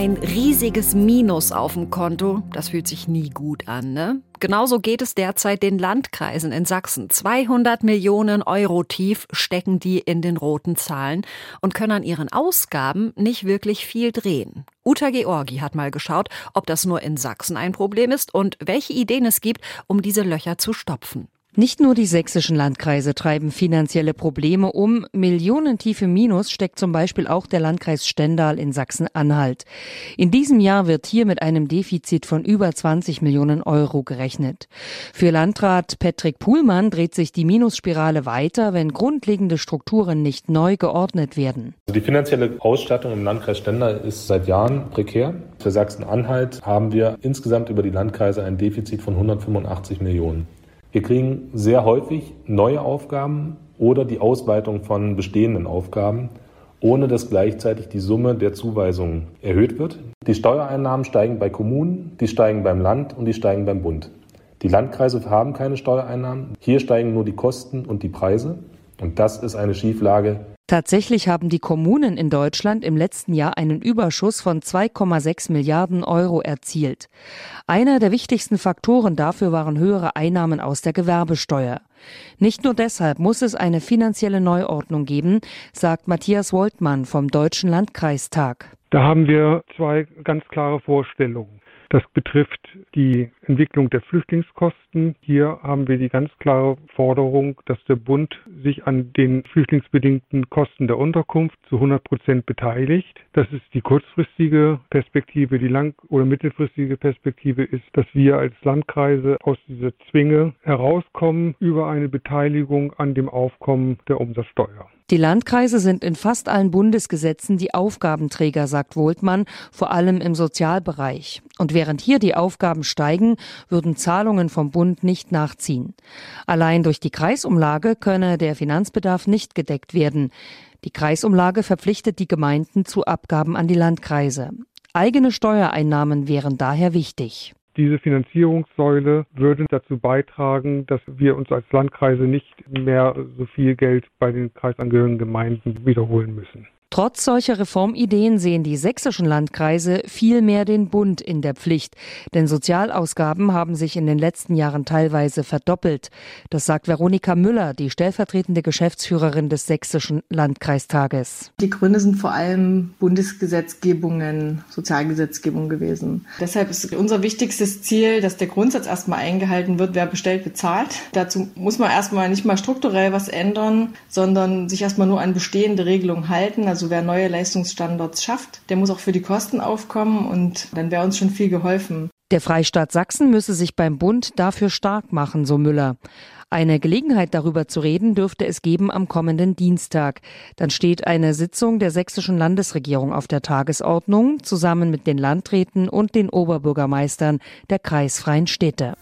Ein riesiges Minus auf dem Konto, das fühlt sich nie gut an, ne? Genauso geht es derzeit den Landkreisen in Sachsen. 200 Millionen Euro tief stecken die in den roten Zahlen und können an ihren Ausgaben nicht wirklich viel drehen. Uta Georgi hat mal geschaut, ob das nur in Sachsen ein Problem ist und welche Ideen es gibt, um diese Löcher zu stopfen. Nicht nur die sächsischen Landkreise treiben finanzielle Probleme um. Millionentiefe Minus steckt zum Beispiel auch der Landkreis Stendal in Sachsen-Anhalt. In diesem Jahr wird hier mit einem Defizit von über 20 Millionen Euro gerechnet. Für Landrat Patrick Puhlmann dreht sich die Minusspirale weiter, wenn grundlegende Strukturen nicht neu geordnet werden. Also die finanzielle Ausstattung im Landkreis Stendal ist seit Jahren prekär. Für Sachsen-Anhalt haben wir insgesamt über die Landkreise ein Defizit von 185 Millionen. Wir kriegen sehr häufig neue Aufgaben oder die Ausweitung von bestehenden Aufgaben, ohne dass gleichzeitig die Summe der Zuweisungen erhöht wird. Die Steuereinnahmen steigen bei Kommunen, die steigen beim Land und die steigen beim Bund. Die Landkreise haben keine Steuereinnahmen. Hier steigen nur die Kosten und die Preise. Und das ist eine Schieflage, Tatsächlich haben die Kommunen in Deutschland im letzten Jahr einen Überschuss von 2,6 Milliarden Euro erzielt. Einer der wichtigsten Faktoren dafür waren höhere Einnahmen aus der Gewerbesteuer. Nicht nur deshalb muss es eine finanzielle Neuordnung geben, sagt Matthias Woltmann vom Deutschen Landkreistag. Da haben wir zwei ganz klare Vorstellungen. Das betrifft die Entwicklung der Flüchtlingskosten. Hier haben wir die ganz klare Forderung, dass der Bund sich an den flüchtlingsbedingten Kosten der Unterkunft zu 100 Prozent beteiligt. Das ist die kurzfristige Perspektive. Die lang- oder mittelfristige Perspektive ist, dass wir als Landkreise aus dieser Zwinge herauskommen über eine Beteiligung an dem Aufkommen der Umsatzsteuer. Die Landkreise sind in fast allen Bundesgesetzen die Aufgabenträger, sagt Wohltmann, vor allem im Sozialbereich. Und während hier die Aufgaben steigen, würden Zahlungen vom Bund nicht nachziehen. Allein durch die Kreisumlage könne der Finanzbedarf nicht gedeckt werden. Die Kreisumlage verpflichtet die Gemeinden zu Abgaben an die Landkreise. Eigene Steuereinnahmen wären daher wichtig. Diese Finanzierungssäule würde dazu beitragen, dass wir uns als Landkreise nicht mehr so viel Geld bei den kreisangehörigen Gemeinden wiederholen müssen. Trotz solcher Reformideen sehen die sächsischen Landkreise viel mehr den Bund in der Pflicht, denn Sozialausgaben haben sich in den letzten Jahren teilweise verdoppelt. Das sagt Veronika Müller, die stellvertretende Geschäftsführerin des sächsischen Landkreistages. Die Gründe sind vor allem Bundesgesetzgebungen, Sozialgesetzgebung gewesen. Deshalb ist unser wichtigstes Ziel, dass der Grundsatz erstmal eingehalten wird, wer bestellt, bezahlt. Dazu muss man erstmal nicht mal strukturell was ändern, sondern sich erstmal nur an bestehende Regelungen halten. Also also wer neue Leistungsstandards schafft, der muss auch für die Kosten aufkommen und dann wäre uns schon viel geholfen. Der Freistaat Sachsen müsse sich beim Bund dafür stark machen, so Müller. Eine Gelegenheit darüber zu reden dürfte es geben am kommenden Dienstag. Dann steht eine Sitzung der sächsischen Landesregierung auf der Tagesordnung zusammen mit den Landräten und den Oberbürgermeistern der kreisfreien Städte.